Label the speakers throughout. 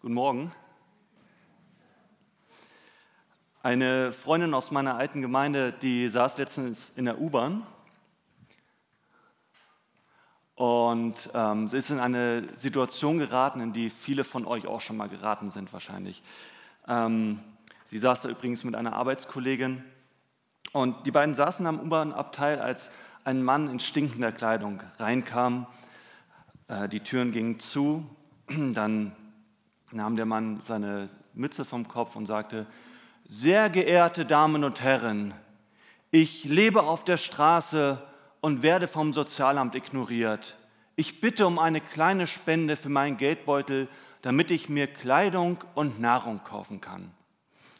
Speaker 1: Guten Morgen. Eine Freundin aus meiner alten Gemeinde, die saß letztens in der U-Bahn und ähm, sie ist in eine Situation geraten, in die viele von euch auch schon mal geraten sind wahrscheinlich. Ähm, sie saß da übrigens mit einer Arbeitskollegin und die beiden saßen am U-Bahn-Abteil, als ein Mann in stinkender Kleidung reinkam. Äh, die Türen gingen zu, dann nahm der Mann seine Mütze vom Kopf und sagte, sehr geehrte Damen und Herren, ich lebe auf der Straße und werde vom Sozialamt ignoriert. Ich bitte um eine kleine Spende für meinen Geldbeutel, damit ich mir Kleidung und Nahrung kaufen kann.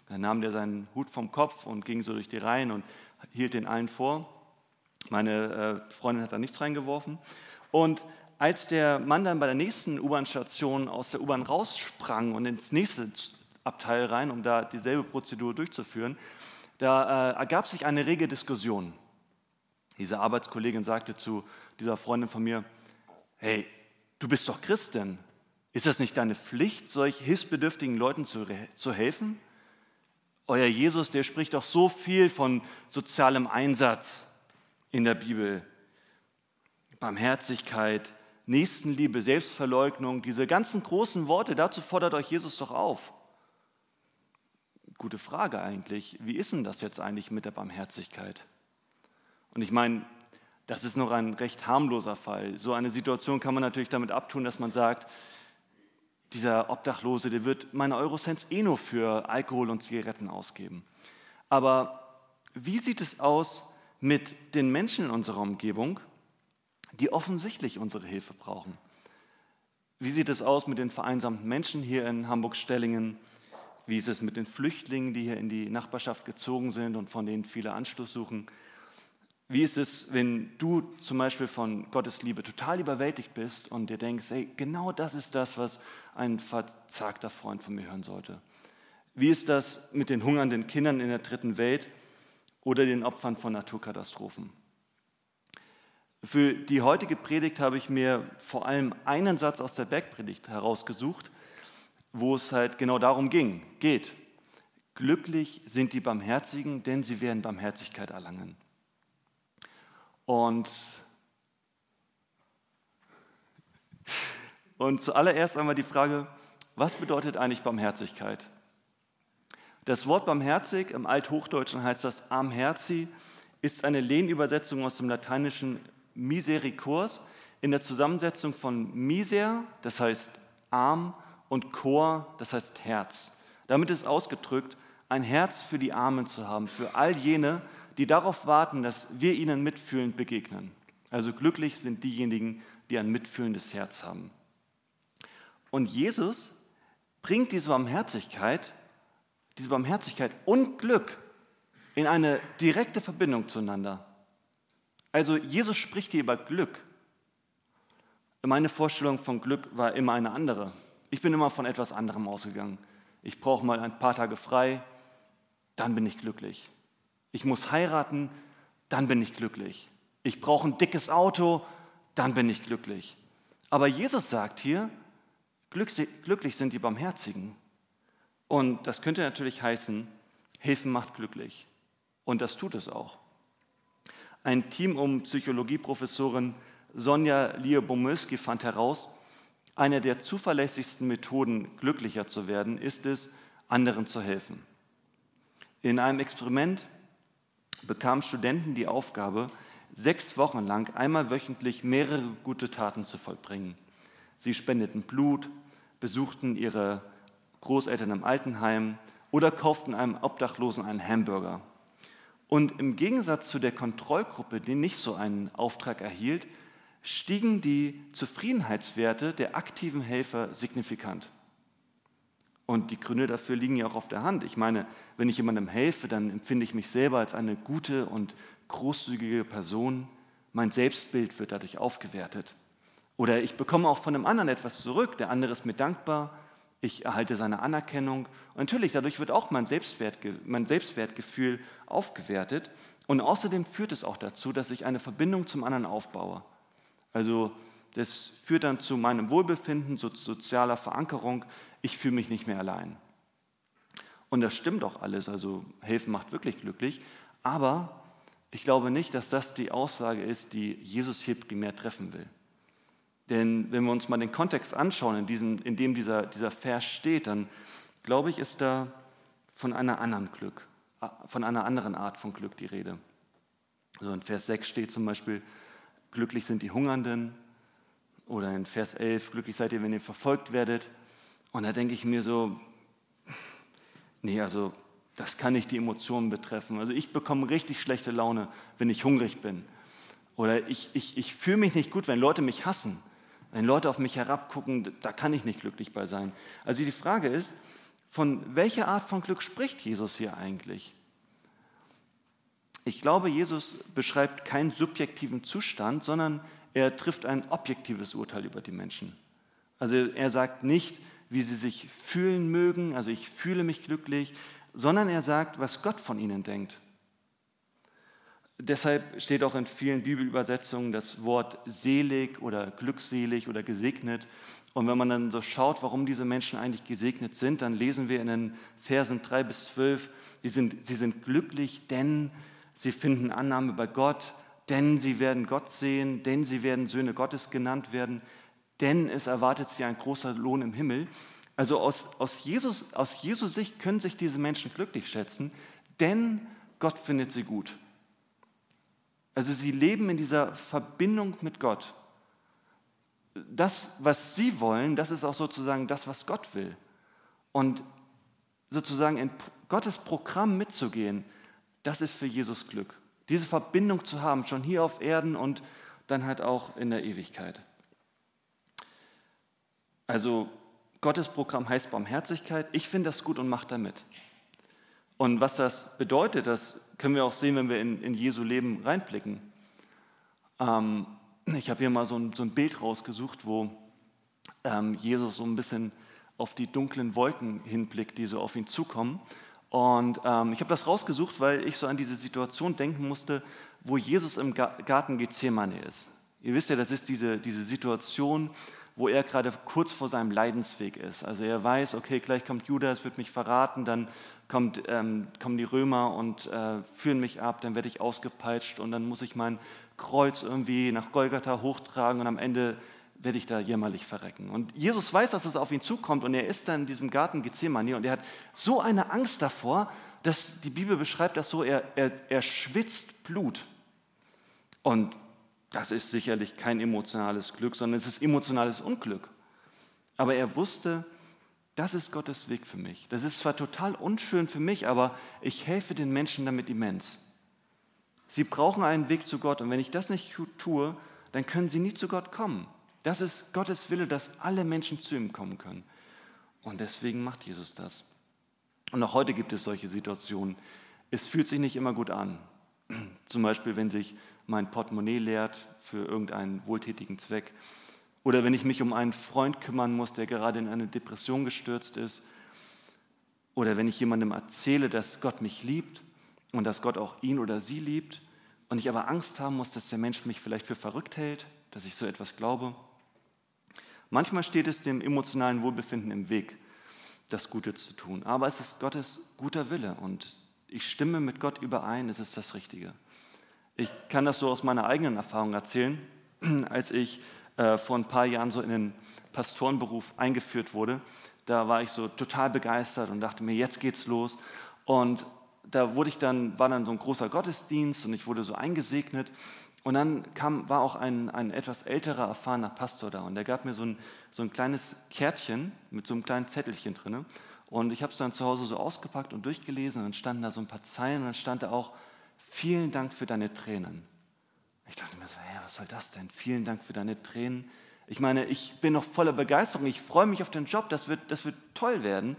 Speaker 1: Dann nahm der seinen Hut vom Kopf und ging so durch die Reihen und hielt den allen vor. Meine äh, Freundin hat da nichts reingeworfen. Und als der Mann dann bei der nächsten U-Bahn-Station aus der U-Bahn raussprang und ins nächste Abteil rein, um da dieselbe Prozedur durchzuführen, da äh, ergab sich eine rege Diskussion. Diese Arbeitskollegin sagte zu dieser Freundin von mir, hey, du bist doch Christin. Ist das nicht deine Pflicht, solch hilfsbedürftigen Leuten zu, zu helfen? Euer Jesus, der spricht doch so viel von sozialem Einsatz in der Bibel. Barmherzigkeit, Nächstenliebe, Selbstverleugnung, diese ganzen großen Worte, dazu fordert euch Jesus doch auf. Gute Frage eigentlich, wie ist denn das jetzt eigentlich mit der Barmherzigkeit? Und ich meine, das ist noch ein recht harmloser Fall. So eine Situation kann man natürlich damit abtun, dass man sagt, dieser Obdachlose, der wird meine Eurocents eh nur für Alkohol und Zigaretten ausgeben. Aber wie sieht es aus mit den Menschen in unserer Umgebung, die offensichtlich unsere Hilfe brauchen. Wie sieht es aus mit den vereinsamten Menschen hier in Hamburg-Stellingen? Wie ist es mit den Flüchtlingen, die hier in die Nachbarschaft gezogen sind und von denen viele Anschluss suchen? Wie ist es, wenn du zum Beispiel von Gottes Liebe total überwältigt bist und dir denkst, hey, genau das ist das, was ein verzagter Freund von mir hören sollte? Wie ist das mit den hungernden Kindern in der dritten Welt oder den Opfern von Naturkatastrophen? Für die heutige Predigt habe ich mir vor allem einen Satz aus der Bergpredigt herausgesucht, wo es halt genau darum ging, geht. Glücklich sind die Barmherzigen, denn sie werden Barmherzigkeit erlangen. Und, und zuallererst einmal die Frage, was bedeutet eigentlich Barmherzigkeit? Das Wort barmherzig im Althochdeutschen heißt das armherzi, ist eine Lehnübersetzung aus dem Lateinischen Misericors in der Zusammensetzung von Miser, das heißt Arm, und Chor, das heißt Herz. Damit ist ausgedrückt, ein Herz für die Armen zu haben, für all jene, die darauf warten, dass wir ihnen mitfühlend begegnen. Also glücklich sind diejenigen, die ein mitfühlendes Herz haben. Und Jesus bringt diese Barmherzigkeit, diese Barmherzigkeit und Glück in eine direkte Verbindung zueinander. Also Jesus spricht hier über Glück. Meine Vorstellung von Glück war immer eine andere. Ich bin immer von etwas anderem ausgegangen. Ich brauche mal ein paar Tage frei, dann bin ich glücklich. Ich muss heiraten, dann bin ich glücklich. Ich brauche ein dickes Auto, dann bin ich glücklich. Aber Jesus sagt hier, glücklich sind die Barmherzigen. Und das könnte natürlich heißen, Hilfen macht glücklich. Und das tut es auch. Ein Team um Psychologieprofessorin Sonja Liebomyski fand heraus, eine der zuverlässigsten Methoden, glücklicher zu werden, ist es, anderen zu helfen. In einem Experiment bekamen Studenten die Aufgabe, sechs Wochen lang einmal wöchentlich mehrere gute Taten zu vollbringen. Sie spendeten Blut, besuchten ihre Großeltern im Altenheim oder kauften einem Obdachlosen einen Hamburger. Und im Gegensatz zu der Kontrollgruppe, die nicht so einen Auftrag erhielt, stiegen die Zufriedenheitswerte der aktiven Helfer signifikant. Und die Gründe dafür liegen ja auch auf der Hand. Ich meine, wenn ich jemandem helfe, dann empfinde ich mich selber als eine gute und großzügige Person. Mein Selbstbild wird dadurch aufgewertet. Oder ich bekomme auch von einem anderen etwas zurück. Der andere ist mir dankbar ich erhalte seine Anerkennung. Und natürlich, dadurch wird auch mein, Selbstwert, mein Selbstwertgefühl aufgewertet. Und außerdem führt es auch dazu, dass ich eine Verbindung zum anderen aufbaue. Also das führt dann zu meinem Wohlbefinden, zu sozialer Verankerung. ich fühle mich nicht mehr allein. Und das stimmt auch alles, also helfen macht wirklich glücklich, aber ich glaube nicht, dass das die Aussage ist, die Jesus hier primär treffen will. Denn wenn wir uns mal den Kontext anschauen, in, diesem, in dem dieser, dieser Vers steht, dann glaube ich, ist da von einer anderen Glück, von einer anderen Art von Glück die Rede. Also in Vers 6 steht zum Beispiel, glücklich sind die Hungernden. Oder in Vers 11, glücklich seid ihr, wenn ihr verfolgt werdet. Und da denke ich mir so, nee, also das kann nicht die Emotionen betreffen. Also ich bekomme richtig schlechte Laune, wenn ich hungrig bin. Oder ich, ich, ich fühle mich nicht gut, wenn Leute mich hassen. Wenn Leute auf mich herabgucken, da kann ich nicht glücklich bei sein. Also die Frage ist, von welcher Art von Glück spricht Jesus hier eigentlich? Ich glaube, Jesus beschreibt keinen subjektiven Zustand, sondern er trifft ein objektives Urteil über die Menschen. Also er sagt nicht, wie sie sich fühlen mögen, also ich fühle mich glücklich, sondern er sagt, was Gott von ihnen denkt. Deshalb steht auch in vielen Bibelübersetzungen das Wort selig oder glückselig oder gesegnet. Und wenn man dann so schaut, warum diese Menschen eigentlich gesegnet sind, dann lesen wir in den Versen 3 bis 12, sie sind, sie sind glücklich, denn sie finden Annahme bei Gott, denn sie werden Gott sehen, denn sie werden Söhne Gottes genannt werden, denn es erwartet sie ein großer Lohn im Himmel. Also aus, aus, Jesus, aus Jesus Sicht können sich diese Menschen glücklich schätzen, denn Gott findet sie gut. Also sie leben in dieser Verbindung mit Gott. Das, was sie wollen, das ist auch sozusagen das, was Gott will. Und sozusagen in Gottes Programm mitzugehen, das ist für Jesus Glück. Diese Verbindung zu haben, schon hier auf Erden und dann halt auch in der Ewigkeit. Also Gottes Programm heißt Barmherzigkeit. Ich finde das gut und mache damit. Und was das bedeutet, das können wir auch sehen, wenn wir in, in Jesu Leben reinblicken. Ähm, ich habe hier mal so ein, so ein, Bild rausgesucht, wo ähm, Jesus so ein bisschen auf die dunklen Wolken hinblickt, die so auf ihn zukommen. Und ähm, ich habe das rausgesucht, weil ich so an diese Situation denken musste, wo Jesus im Garten Gethsemane ist. Ihr wisst ja, das ist diese, diese Situation, wo er gerade kurz vor seinem Leidensweg ist. Also er weiß, okay, gleich kommt Judas, wird mich verraten, dann kommt, ähm, kommen die Römer und äh, führen mich ab, dann werde ich ausgepeitscht und dann muss ich mein Kreuz irgendwie nach Golgatha hochtragen und am Ende werde ich da jämmerlich verrecken. Und Jesus weiß, dass es auf ihn zukommt und er ist dann in diesem Garten Gethsemane und er hat so eine Angst davor, dass die Bibel beschreibt das so, er, er, er schwitzt Blut. Und das ist sicherlich kein emotionales Glück, sondern es ist emotionales Unglück. Aber er wusste, das ist Gottes Weg für mich. Das ist zwar total unschön für mich, aber ich helfe den Menschen damit immens. Sie brauchen einen Weg zu Gott und wenn ich das nicht tue, dann können sie nie zu Gott kommen. Das ist Gottes Wille, dass alle Menschen zu ihm kommen können. Und deswegen macht Jesus das. Und auch heute gibt es solche Situationen. Es fühlt sich nicht immer gut an. Zum Beispiel, wenn sich mein Portemonnaie leert für irgendeinen wohltätigen Zweck. Oder wenn ich mich um einen Freund kümmern muss, der gerade in eine Depression gestürzt ist. Oder wenn ich jemandem erzähle, dass Gott mich liebt und dass Gott auch ihn oder sie liebt und ich aber Angst haben muss, dass der Mensch mich vielleicht für verrückt hält, dass ich so etwas glaube. Manchmal steht es dem emotionalen Wohlbefinden im Weg, das Gute zu tun. Aber es ist Gottes guter Wille und ich stimme mit Gott überein, es ist das Richtige. Ich kann das so aus meiner eigenen Erfahrung erzählen, als ich äh, vor ein paar Jahren so in den Pastorenberuf eingeführt wurde. Da war ich so total begeistert und dachte mir, jetzt geht's los. Und da wurde ich dann, war dann so ein großer Gottesdienst und ich wurde so eingesegnet. Und dann kam, war auch ein, ein etwas älterer, erfahrener Pastor da und der gab mir so ein, so ein kleines Kärtchen mit so einem kleinen Zettelchen drin. Und ich habe es dann zu Hause so ausgepackt und durchgelesen und dann standen da so ein paar Zeilen und dann stand da auch, vielen Dank für deine Tränen. Ich dachte mir so, hey, was soll das denn? Vielen Dank für deine Tränen. Ich meine, ich bin noch voller Begeisterung, ich freue mich auf den Job, das wird, das wird toll werden.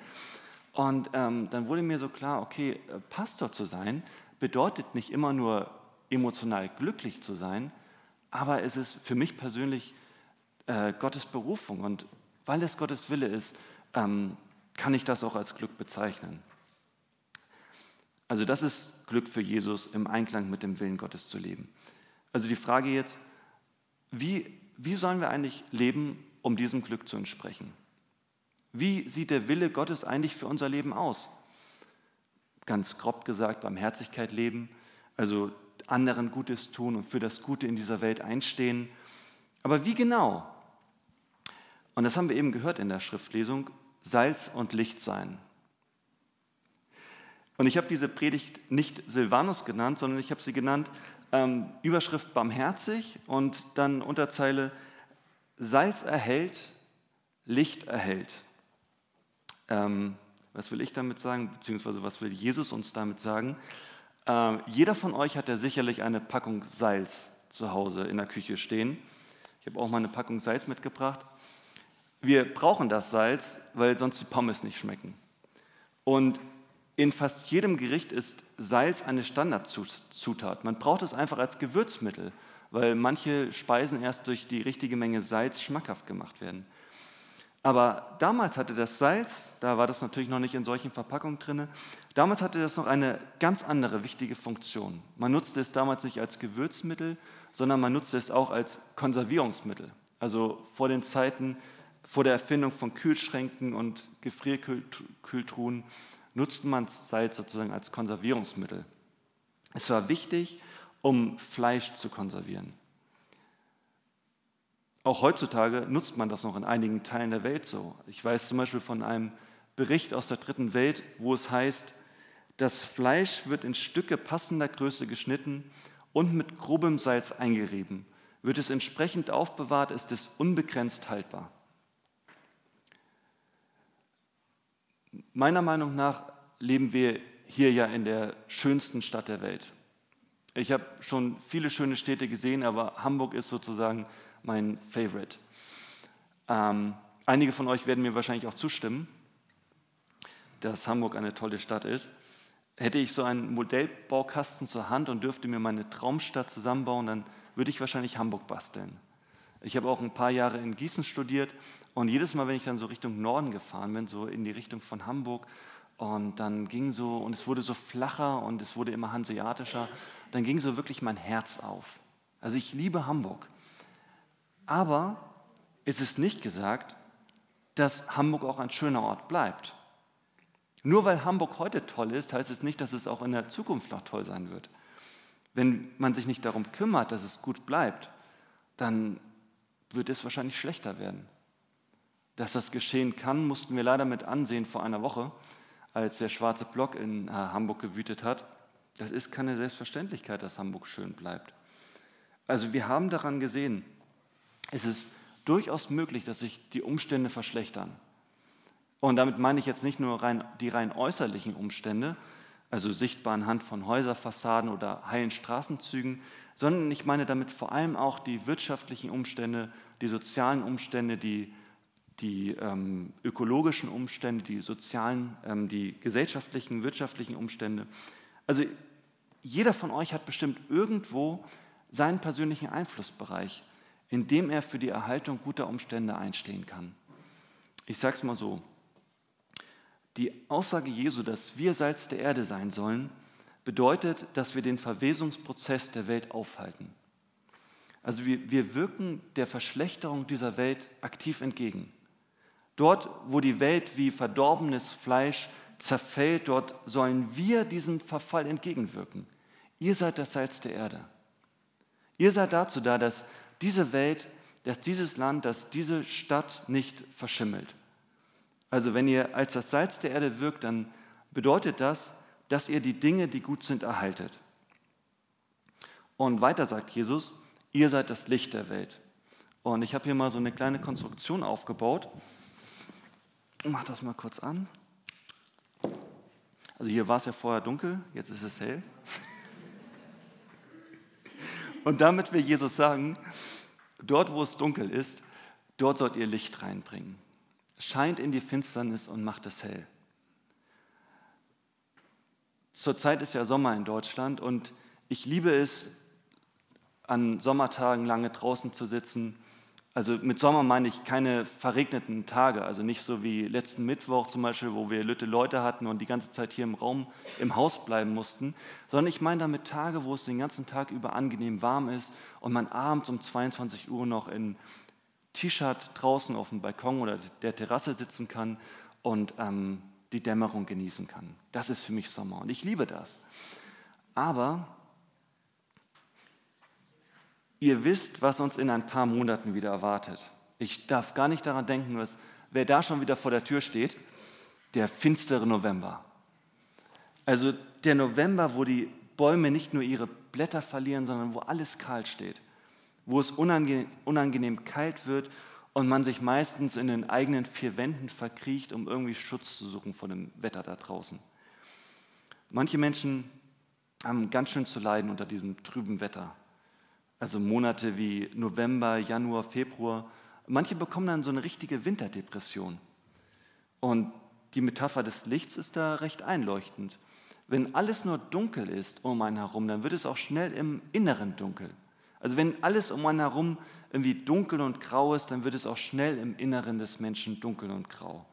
Speaker 1: Und ähm, dann wurde mir so klar, okay, äh, Pastor zu sein bedeutet nicht immer nur emotional glücklich zu sein, aber es ist für mich persönlich äh, Gottes Berufung. Und weil es Gottes Wille ist, ähm, kann ich das auch als Glück bezeichnen. Also das ist Glück für Jesus, im Einklang mit dem Willen Gottes zu leben. Also die Frage jetzt, wie, wie sollen wir eigentlich leben, um diesem Glück zu entsprechen? Wie sieht der Wille Gottes eigentlich für unser Leben aus? Ganz grob gesagt, Barmherzigkeit leben, also anderen Gutes tun und für das Gute in dieser Welt einstehen. Aber wie genau? Und das haben wir eben gehört in der Schriftlesung, Salz und Licht sein. Und ich habe diese Predigt nicht Silvanus genannt, sondern ich habe sie genannt ähm, Überschrift barmherzig und dann Unterzeile Salz erhält, Licht erhält. Ähm, was will ich damit sagen, beziehungsweise was will Jesus uns damit sagen? Ähm, jeder von euch hat ja sicherlich eine Packung Salz zu Hause in der Küche stehen. Ich habe auch mal eine Packung Salz mitgebracht. Wir brauchen das Salz, weil sonst die Pommes nicht schmecken. Und in fast jedem Gericht ist Salz eine Standardzutat. Man braucht es einfach als Gewürzmittel, weil manche Speisen erst durch die richtige Menge Salz schmackhaft gemacht werden. Aber damals hatte das Salz, da war das natürlich noch nicht in solchen Verpackungen drin, damals hatte das noch eine ganz andere wichtige Funktion. Man nutzte es damals nicht als Gewürzmittel, sondern man nutzte es auch als Konservierungsmittel. Also vor den Zeiten, vor der Erfindung von Kühlschränken und Gefrierkühltruhen nutzte man Salz sozusagen als Konservierungsmittel. Es war wichtig, um Fleisch zu konservieren. Auch heutzutage nutzt man das noch in einigen Teilen der Welt so. Ich weiß zum Beispiel von einem Bericht aus der dritten Welt, wo es heißt, das Fleisch wird in Stücke passender Größe geschnitten und mit grobem Salz eingerieben. Wird es entsprechend aufbewahrt, ist es unbegrenzt haltbar. Meiner Meinung nach leben wir hier ja in der schönsten Stadt der Welt. Ich habe schon viele schöne Städte gesehen, aber Hamburg ist sozusagen mein Favorite. Ähm, einige von euch werden mir wahrscheinlich auch zustimmen, dass Hamburg eine tolle Stadt ist. Hätte ich so einen Modellbaukasten zur Hand und dürfte mir meine Traumstadt zusammenbauen, dann würde ich wahrscheinlich Hamburg basteln. Ich habe auch ein paar Jahre in Gießen studiert und jedes Mal, wenn ich dann so Richtung Norden gefahren bin, so in die Richtung von Hamburg, und dann ging so, und es wurde so flacher und es wurde immer hanseatischer, dann ging so wirklich mein Herz auf. Also ich liebe Hamburg. Aber es ist nicht gesagt, dass Hamburg auch ein schöner Ort bleibt. Nur weil Hamburg heute toll ist, heißt es nicht, dass es auch in der Zukunft noch toll sein wird. Wenn man sich nicht darum kümmert, dass es gut bleibt, dann wird es wahrscheinlich schlechter werden. Dass das geschehen kann, mussten wir leider mit ansehen vor einer Woche, als der schwarze Block in äh, Hamburg gewütet hat. Das ist keine Selbstverständlichkeit, dass Hamburg schön bleibt. Also wir haben daran gesehen, es ist durchaus möglich, dass sich die Umstände verschlechtern. Und damit meine ich jetzt nicht nur rein, die rein äußerlichen Umstände, also sichtbar anhand von Häuserfassaden oder heilen Straßenzügen, sondern ich meine damit vor allem auch die wirtschaftlichen Umstände, die sozialen Umstände, die, die ähm, ökologischen Umstände, die sozialen, ähm, die gesellschaftlichen, wirtschaftlichen Umstände. Also jeder von euch hat bestimmt irgendwo seinen persönlichen Einflussbereich, in dem er für die Erhaltung guter Umstände einstehen kann. Ich sage es mal so, die Aussage Jesu, dass wir Salz der Erde sein sollen, bedeutet, dass wir den Verwesungsprozess der Welt aufhalten. Also wir, wir wirken der Verschlechterung dieser Welt aktiv entgegen. Dort, wo die Welt wie verdorbenes Fleisch zerfällt, dort sollen wir diesem Verfall entgegenwirken. Ihr seid das Salz der Erde. Ihr seid dazu da, dass diese Welt, dass dieses Land, dass diese Stadt nicht verschimmelt. Also wenn ihr als das Salz der Erde wirkt, dann bedeutet das, dass ihr die Dinge, die gut sind, erhaltet. Und weiter sagt Jesus, ihr seid das Licht der Welt. Und ich habe hier mal so eine kleine Konstruktion aufgebaut. Ich mache das mal kurz an. Also hier war es ja vorher dunkel, jetzt ist es hell. Und damit will Jesus sagen, dort wo es dunkel ist, dort sollt ihr Licht reinbringen. Scheint in die Finsternis und macht es hell. Zurzeit ist ja Sommer in Deutschland und ich liebe es, an Sommertagen lange draußen zu sitzen. Also mit Sommer meine ich keine verregneten Tage, also nicht so wie letzten Mittwoch zum Beispiel, wo wir Lütte Leute hatten und die ganze Zeit hier im Raum, im Haus bleiben mussten, sondern ich meine damit Tage, wo es den ganzen Tag über angenehm warm ist und man abends um 22 Uhr noch in T-Shirt draußen auf dem Balkon oder der Terrasse sitzen kann und ähm, die Dämmerung genießen kann. Das ist für mich Sommer und ich liebe das. Aber ihr wisst, was uns in ein paar Monaten wieder erwartet. Ich darf gar nicht daran denken, was, wer da schon wieder vor der Tür steht, der finstere November. Also der November, wo die Bäume nicht nur ihre Blätter verlieren, sondern wo alles kahl steht, wo es unangenehm, unangenehm kalt wird und man sich meistens in den eigenen vier Wänden verkriecht, um irgendwie Schutz zu suchen vor dem Wetter da draußen. Manche Menschen haben ganz schön zu leiden unter diesem trüben Wetter. Also Monate wie November, Januar, Februar. Manche bekommen dann so eine richtige Winterdepression. Und die Metapher des Lichts ist da recht einleuchtend. Wenn alles nur dunkel ist um einen herum, dann wird es auch schnell im Inneren dunkel. Also wenn alles um einen herum irgendwie dunkel und grau ist, dann wird es auch schnell im Inneren des Menschen dunkel und grau.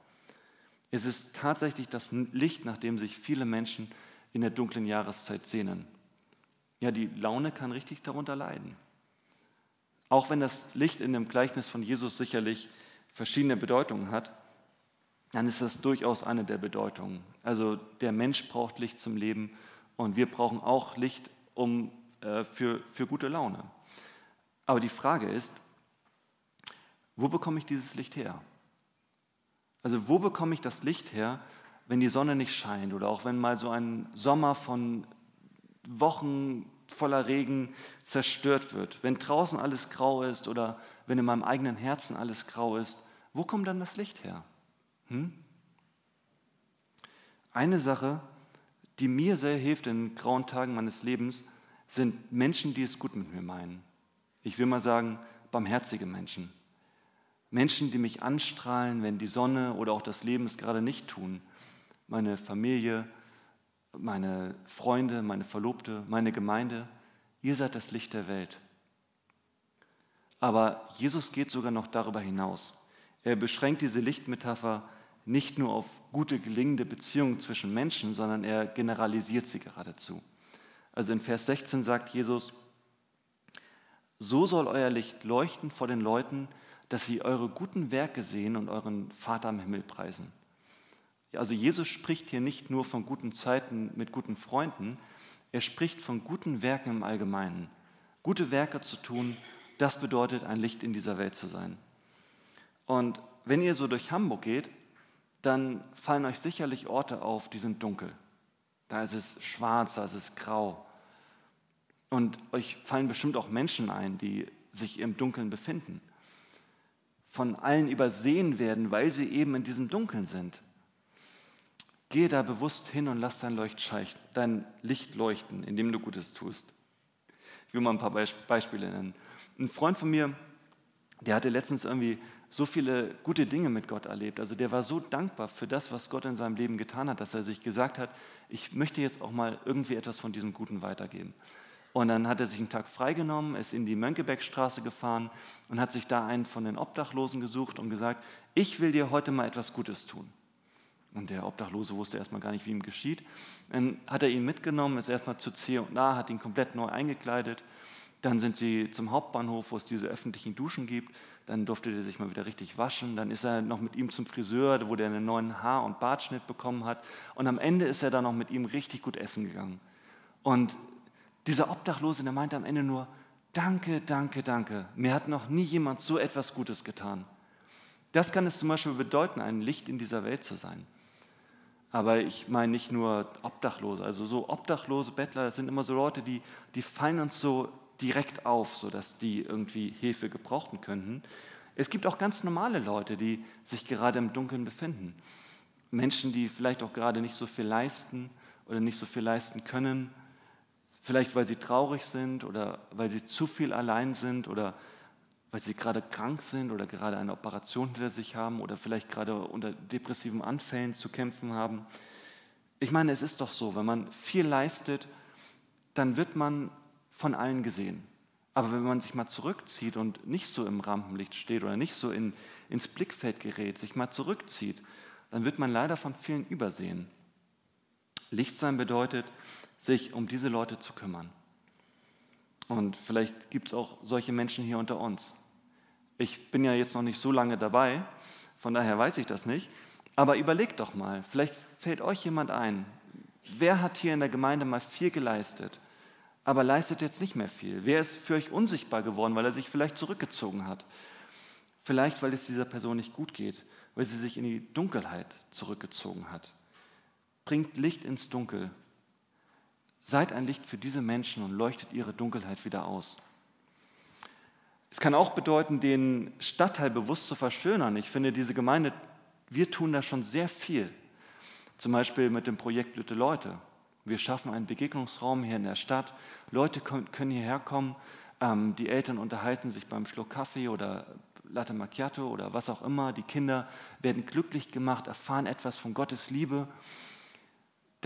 Speaker 1: Es ist tatsächlich das Licht, nach dem sich viele Menschen in der dunklen Jahreszeit sehnen. Ja, die Laune kann richtig darunter leiden. Auch wenn das Licht in dem Gleichnis von Jesus sicherlich verschiedene Bedeutungen hat, dann ist das durchaus eine der Bedeutungen. Also der Mensch braucht Licht zum Leben und wir brauchen auch Licht um, äh, für, für gute Laune. Aber die Frage ist, wo bekomme ich dieses Licht her? Also wo bekomme ich das Licht her, wenn die Sonne nicht scheint oder auch wenn mal so ein Sommer von Wochen voller Regen zerstört wird, wenn draußen alles grau ist oder wenn in meinem eigenen Herzen alles grau ist, wo kommt dann das Licht her? Hm? Eine Sache, die mir sehr hilft in grauen Tagen meines Lebens, sind Menschen, die es gut mit mir meinen. Ich will mal sagen, barmherzige Menschen. Menschen, die mich anstrahlen, wenn die Sonne oder auch das Leben es gerade nicht tun. Meine Familie, meine Freunde, meine Verlobte, meine Gemeinde. Ihr seid das Licht der Welt. Aber Jesus geht sogar noch darüber hinaus. Er beschränkt diese Lichtmetapher nicht nur auf gute, gelingende Beziehungen zwischen Menschen, sondern er generalisiert sie geradezu. Also in Vers 16 sagt Jesus, so soll euer Licht leuchten vor den Leuten, dass sie eure guten Werke sehen und euren Vater im Himmel preisen. Also Jesus spricht hier nicht nur von guten Zeiten mit guten Freunden, er spricht von guten Werken im Allgemeinen. Gute Werke zu tun, das bedeutet ein Licht in dieser Welt zu sein. Und wenn ihr so durch Hamburg geht, dann fallen euch sicherlich Orte auf, die sind dunkel. Da ist es schwarz, da ist es grau. Und euch fallen bestimmt auch Menschen ein, die sich im Dunkeln befinden. Von allen übersehen werden, weil sie eben in diesem Dunkeln sind. Gehe da bewusst hin und lass dein, dein Licht leuchten, indem du Gutes tust. Ich will mal ein paar Beispiele nennen. Ein Freund von mir, der hatte letztens irgendwie so viele gute Dinge mit Gott erlebt. Also der war so dankbar für das, was Gott in seinem Leben getan hat, dass er sich gesagt hat, ich möchte jetzt auch mal irgendwie etwas von diesem Guten weitergeben. Und dann hat er sich einen Tag freigenommen, ist in die Mönckebergstraße gefahren und hat sich da einen von den Obdachlosen gesucht und gesagt, ich will dir heute mal etwas Gutes tun. Und der Obdachlose wusste erstmal gar nicht, wie ihm geschieht. Dann hat er ihn mitgenommen, ist erstmal zu C und A, hat ihn komplett neu eingekleidet. Dann sind sie zum Hauptbahnhof, wo es diese öffentlichen Duschen gibt. Dann durfte er sich mal wieder richtig waschen. Dann ist er noch mit ihm zum Friseur, wo der einen neuen Haar- und Bartschnitt bekommen hat. Und am Ende ist er dann noch mit ihm richtig gut essen gegangen. Und dieser Obdachlose, der meinte am Ende nur, danke, danke, danke. Mir hat noch nie jemand so etwas Gutes getan. Das kann es zum Beispiel bedeuten, ein Licht in dieser Welt zu sein. Aber ich meine nicht nur Obdachlose, also so Obdachlose, Bettler, das sind immer so Leute, die, die fallen uns so direkt auf, sodass die irgendwie Hilfe gebrauchen könnten. Es gibt auch ganz normale Leute, die sich gerade im Dunkeln befinden. Menschen, die vielleicht auch gerade nicht so viel leisten oder nicht so viel leisten können. Vielleicht weil sie traurig sind oder weil sie zu viel allein sind oder weil sie gerade krank sind oder gerade eine Operation hinter sich haben oder vielleicht gerade unter depressiven Anfällen zu kämpfen haben. Ich meine, es ist doch so, wenn man viel leistet, dann wird man von allen gesehen. Aber wenn man sich mal zurückzieht und nicht so im Rampenlicht steht oder nicht so in, ins Blickfeld gerät, sich mal zurückzieht, dann wird man leider von vielen übersehen. Licht sein bedeutet, sich um diese Leute zu kümmern. Und vielleicht gibt es auch solche Menschen hier unter uns. Ich bin ja jetzt noch nicht so lange dabei, von daher weiß ich das nicht. Aber überlegt doch mal, vielleicht fällt euch jemand ein, wer hat hier in der Gemeinde mal viel geleistet, aber leistet jetzt nicht mehr viel? Wer ist für euch unsichtbar geworden, weil er sich vielleicht zurückgezogen hat? Vielleicht, weil es dieser Person nicht gut geht, weil sie sich in die Dunkelheit zurückgezogen hat. Bringt Licht ins Dunkel. Seid ein Licht für diese Menschen und leuchtet ihre Dunkelheit wieder aus. Es kann auch bedeuten, den Stadtteil bewusst zu verschönern. Ich finde, diese Gemeinde, wir tun da schon sehr viel. Zum Beispiel mit dem Projekt Lütte Leute. Wir schaffen einen Begegnungsraum hier in der Stadt. Leute können hierher kommen. Ähm, die Eltern unterhalten sich beim Schluck Kaffee oder Latte Macchiato oder was auch immer. Die Kinder werden glücklich gemacht, erfahren etwas von Gottes Liebe.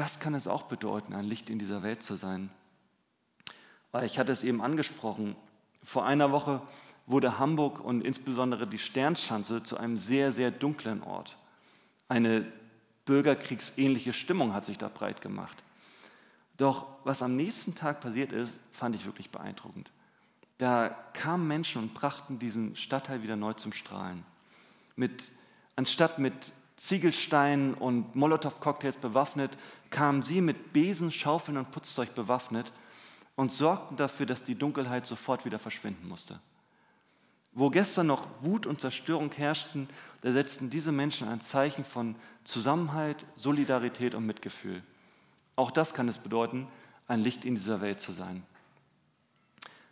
Speaker 1: Das kann es auch bedeuten, ein Licht in dieser Welt zu sein. Weil ich hatte es eben angesprochen, vor einer Woche wurde Hamburg und insbesondere die Sternschanze zu einem sehr, sehr dunklen Ort. Eine bürgerkriegsähnliche Stimmung hat sich da breit gemacht. Doch was am nächsten Tag passiert ist, fand ich wirklich beeindruckend. Da kamen Menschen und brachten diesen Stadtteil wieder neu zum Strahlen. Mit, anstatt mit Ziegelsteinen und Molotow-Cocktails bewaffnet, kamen sie mit Besen, Schaufeln und Putzzeug bewaffnet und sorgten dafür, dass die Dunkelheit sofort wieder verschwinden musste. Wo gestern noch Wut und Zerstörung herrschten, da setzten diese Menschen ein Zeichen von Zusammenhalt, Solidarität und Mitgefühl. Auch das kann es bedeuten, ein Licht in dieser Welt zu sein.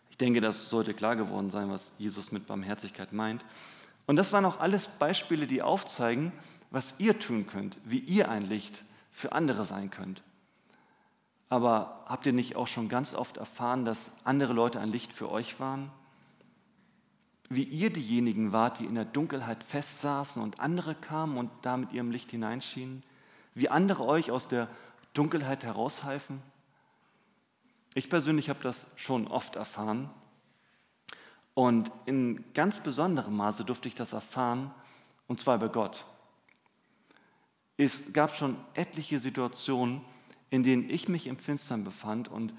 Speaker 1: Ich denke, das sollte klar geworden sein, was Jesus mit Barmherzigkeit meint. Und das waren auch alles Beispiele, die aufzeigen, was ihr tun könnt, wie ihr ein Licht für andere sein könnt. Aber habt ihr nicht auch schon ganz oft erfahren, dass andere Leute ein Licht für euch waren? Wie ihr diejenigen wart, die in der Dunkelheit festsaßen und andere kamen und da mit ihrem Licht hineinschienen? Wie andere euch aus der Dunkelheit heraushalfen? Ich persönlich habe das schon oft erfahren. Und in ganz besonderem Maße durfte ich das erfahren, und zwar bei Gott. Es gab schon etliche Situationen, in denen ich mich im Finstern befand und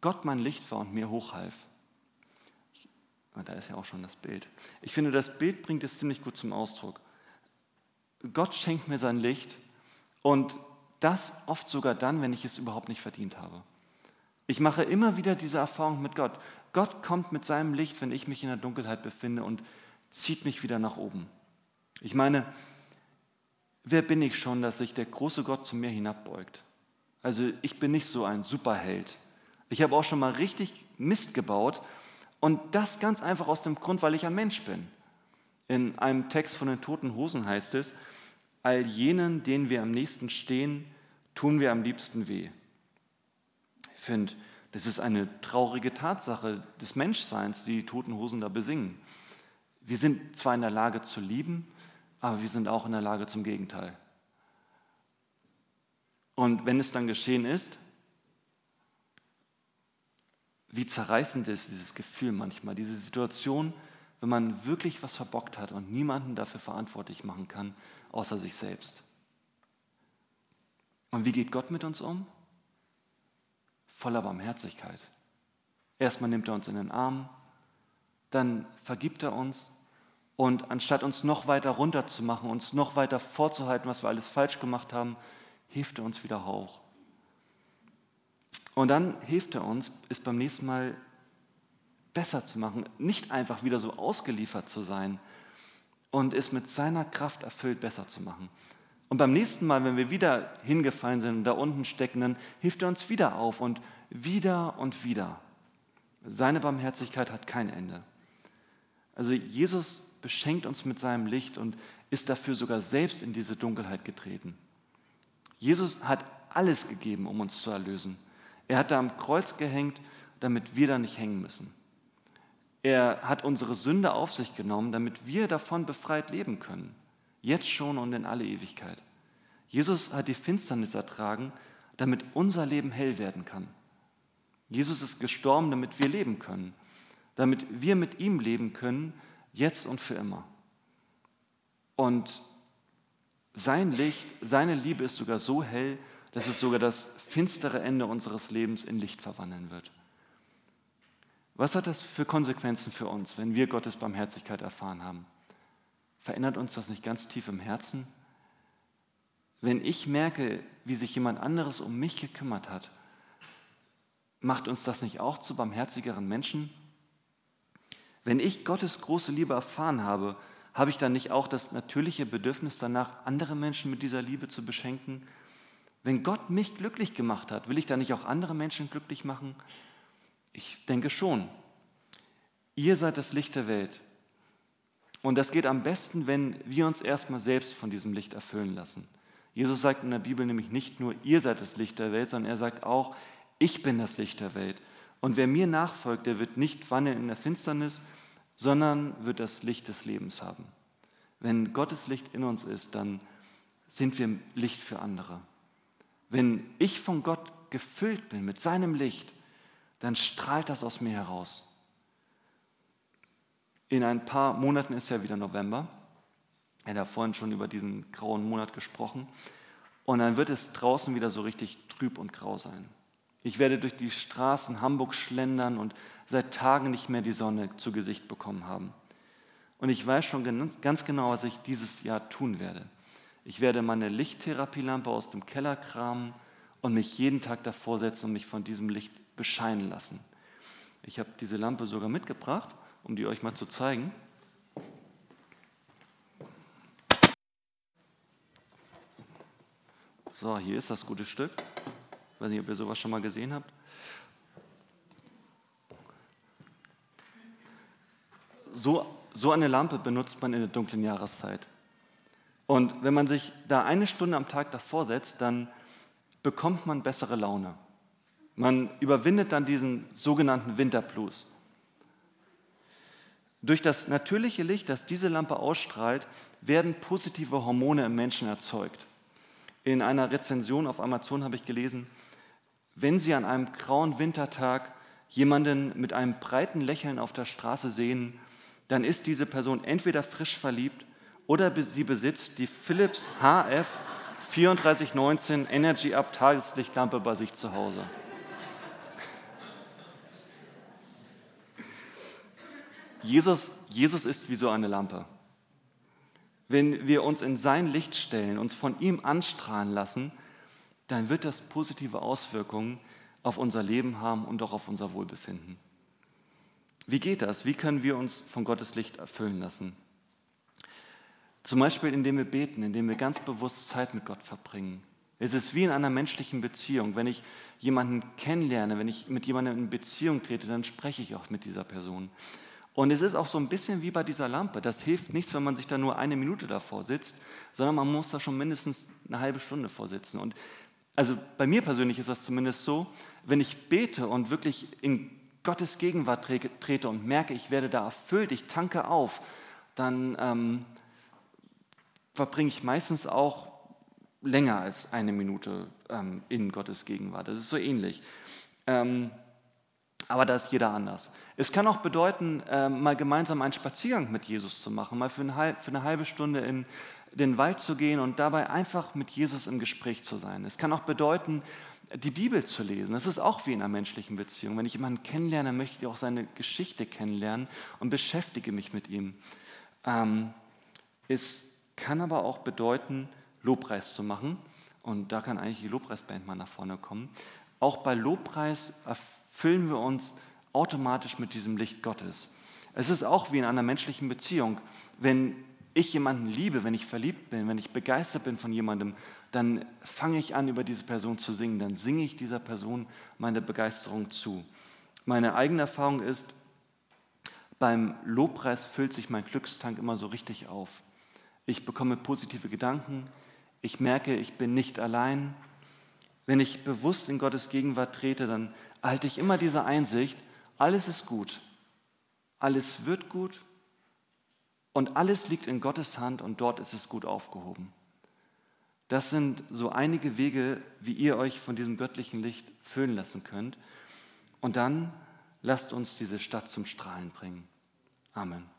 Speaker 1: Gott mein Licht war und mir hochhalf. Ah, da ist ja auch schon das Bild. Ich finde, das Bild bringt es ziemlich gut zum Ausdruck. Gott schenkt mir sein Licht und das oft sogar dann, wenn ich es überhaupt nicht verdient habe. Ich mache immer wieder diese Erfahrung mit Gott. Gott kommt mit seinem Licht, wenn ich mich in der Dunkelheit befinde und zieht mich wieder nach oben. Ich meine, wer bin ich schon, dass sich der große Gott zu mir hinabbeugt? Also ich bin nicht so ein Superheld. Ich habe auch schon mal richtig Mist gebaut und das ganz einfach aus dem Grund, weil ich ein Mensch bin. In einem Text von den Toten Hosen heißt es, all jenen, denen wir am nächsten stehen, tun wir am liebsten weh. Ich finde, das ist eine traurige Tatsache des Menschseins, die, die Toten Hosen da besingen. Wir sind zwar in der Lage zu lieben, aber wir sind auch in der Lage zum Gegenteil. Und wenn es dann geschehen ist, wie zerreißend ist dieses Gefühl manchmal, diese Situation, wenn man wirklich was verbockt hat und niemanden dafür verantwortlich machen kann, außer sich selbst. Und wie geht Gott mit uns um? Voller Barmherzigkeit. Erstmal nimmt er uns in den Arm, dann vergibt er uns und anstatt uns noch weiter runterzumachen, uns noch weiter vorzuhalten, was wir alles falsch gemacht haben, hilft er uns wieder hoch. Und dann hilft er uns, es beim nächsten Mal besser zu machen, nicht einfach wieder so ausgeliefert zu sein und es mit seiner Kraft erfüllt besser zu machen. Und beim nächsten Mal, wenn wir wieder hingefallen sind und da unten stecken, dann hilft er uns wieder auf und wieder und wieder. Seine Barmherzigkeit hat kein Ende. Also Jesus beschenkt uns mit seinem Licht und ist dafür sogar selbst in diese Dunkelheit getreten. Jesus hat alles gegeben, um uns zu erlösen. Er hat da am Kreuz gehängt, damit wir da nicht hängen müssen. Er hat unsere Sünde auf sich genommen, damit wir davon befreit leben können. Jetzt schon und in alle Ewigkeit. Jesus hat die Finsternis ertragen, damit unser Leben hell werden kann. Jesus ist gestorben, damit wir leben können. Damit wir mit ihm leben können, jetzt und für immer. Und sein Licht, seine Liebe ist sogar so hell, dass es sogar das finstere Ende unseres Lebens in Licht verwandeln wird. Was hat das für Konsequenzen für uns, wenn wir Gottes Barmherzigkeit erfahren haben? Verändert uns das nicht ganz tief im Herzen? Wenn ich merke, wie sich jemand anderes um mich gekümmert hat, macht uns das nicht auch zu barmherzigeren Menschen? Wenn ich Gottes große Liebe erfahren habe, habe ich dann nicht auch das natürliche Bedürfnis danach, andere Menschen mit dieser Liebe zu beschenken? Wenn Gott mich glücklich gemacht hat, will ich dann nicht auch andere Menschen glücklich machen? Ich denke schon. Ihr seid das Licht der Welt. Und das geht am besten, wenn wir uns erstmal selbst von diesem Licht erfüllen lassen. Jesus sagt in der Bibel nämlich nicht nur, ihr seid das Licht der Welt, sondern er sagt auch, ich bin das Licht der Welt. Und wer mir nachfolgt, der wird nicht wandeln in der Finsternis, sondern wird das Licht des Lebens haben. Wenn Gottes Licht in uns ist, dann sind wir Licht für andere. Wenn ich von Gott gefüllt bin mit seinem Licht, dann strahlt das aus mir heraus. In ein paar Monaten ist ja wieder November. Er hat vorhin schon über diesen grauen Monat gesprochen. Und dann wird es draußen wieder so richtig trüb und grau sein. Ich werde durch die Straßen Hamburg schlendern und seit Tagen nicht mehr die Sonne zu Gesicht bekommen haben. Und ich weiß schon ganz genau, was ich dieses Jahr tun werde. Ich werde meine Lichttherapielampe aus dem Keller kramen und mich jeden Tag davor setzen und mich von diesem Licht bescheinen lassen. Ich habe diese Lampe sogar mitgebracht, um die euch mal zu zeigen. So, hier ist das gute Stück. Ich weiß nicht, ob ihr sowas schon mal gesehen habt. So, so eine Lampe benutzt man in der dunklen Jahreszeit. Und wenn man sich da eine Stunde am Tag davor setzt, dann bekommt man bessere Laune. Man überwindet dann diesen sogenannten Winterblues. Durch das natürliche Licht, das diese Lampe ausstrahlt, werden positive Hormone im Menschen erzeugt. In einer Rezension auf Amazon habe ich gelesen, wenn Sie an einem grauen Wintertag jemanden mit einem breiten Lächeln auf der Straße sehen, dann ist diese Person entweder frisch verliebt oder sie besitzt die Philips HF 3419 Energy Up Tageslichtlampe bei sich zu Hause. Jesus, Jesus ist wie so eine Lampe. Wenn wir uns in sein Licht stellen, uns von ihm anstrahlen lassen, dann wird das positive Auswirkungen auf unser Leben haben und auch auf unser Wohlbefinden. Wie geht das? Wie können wir uns von Gottes Licht erfüllen lassen? Zum Beispiel, indem wir beten, indem wir ganz bewusst Zeit mit Gott verbringen. Es ist wie in einer menschlichen Beziehung. Wenn ich jemanden kennenlerne, wenn ich mit jemandem in Beziehung trete, dann spreche ich auch mit dieser Person. Und es ist auch so ein bisschen wie bei dieser Lampe. Das hilft nichts, wenn man sich da nur eine Minute davor sitzt, sondern man muss da schon mindestens eine halbe Stunde vorsitzen. Und also bei mir persönlich ist das zumindest so, wenn ich bete und wirklich in Gottes Gegenwart trete und merke, ich werde da erfüllt, ich tanke auf, dann ähm, verbringe ich meistens auch länger als eine Minute ähm, in Gottes Gegenwart. Das ist so ähnlich. Ähm, aber da ist jeder anders. Es kann auch bedeuten, äh, mal gemeinsam einen Spaziergang mit Jesus zu machen, mal für eine, für eine halbe Stunde in den Wald zu gehen und dabei einfach mit Jesus im Gespräch zu sein. Es kann auch bedeuten, die Bibel zu lesen. Das ist auch wie in einer menschlichen Beziehung. Wenn ich jemanden kennenlerne, möchte ich auch seine Geschichte kennenlernen und beschäftige mich mit ihm. Ähm, es kann aber auch bedeuten, Lobpreis zu machen. Und da kann eigentlich die Lobpreisband mal nach vorne kommen. Auch bei Lobpreis füllen wir uns automatisch mit diesem Licht Gottes. Es ist auch wie in einer menschlichen Beziehung. Wenn ich jemanden liebe, wenn ich verliebt bin, wenn ich begeistert bin von jemandem, dann fange ich an, über diese Person zu singen. Dann singe ich dieser Person meine Begeisterung zu. Meine eigene Erfahrung ist, beim Lobpreis füllt sich mein Glückstank immer so richtig auf. Ich bekomme positive Gedanken. Ich merke, ich bin nicht allein. Wenn ich bewusst in Gottes Gegenwart trete, dann halte ich immer diese Einsicht, alles ist gut, alles wird gut und alles liegt in Gottes Hand und dort ist es gut aufgehoben. Das sind so einige Wege, wie ihr euch von diesem göttlichen Licht füllen lassen könnt. Und dann lasst uns diese Stadt zum Strahlen bringen. Amen.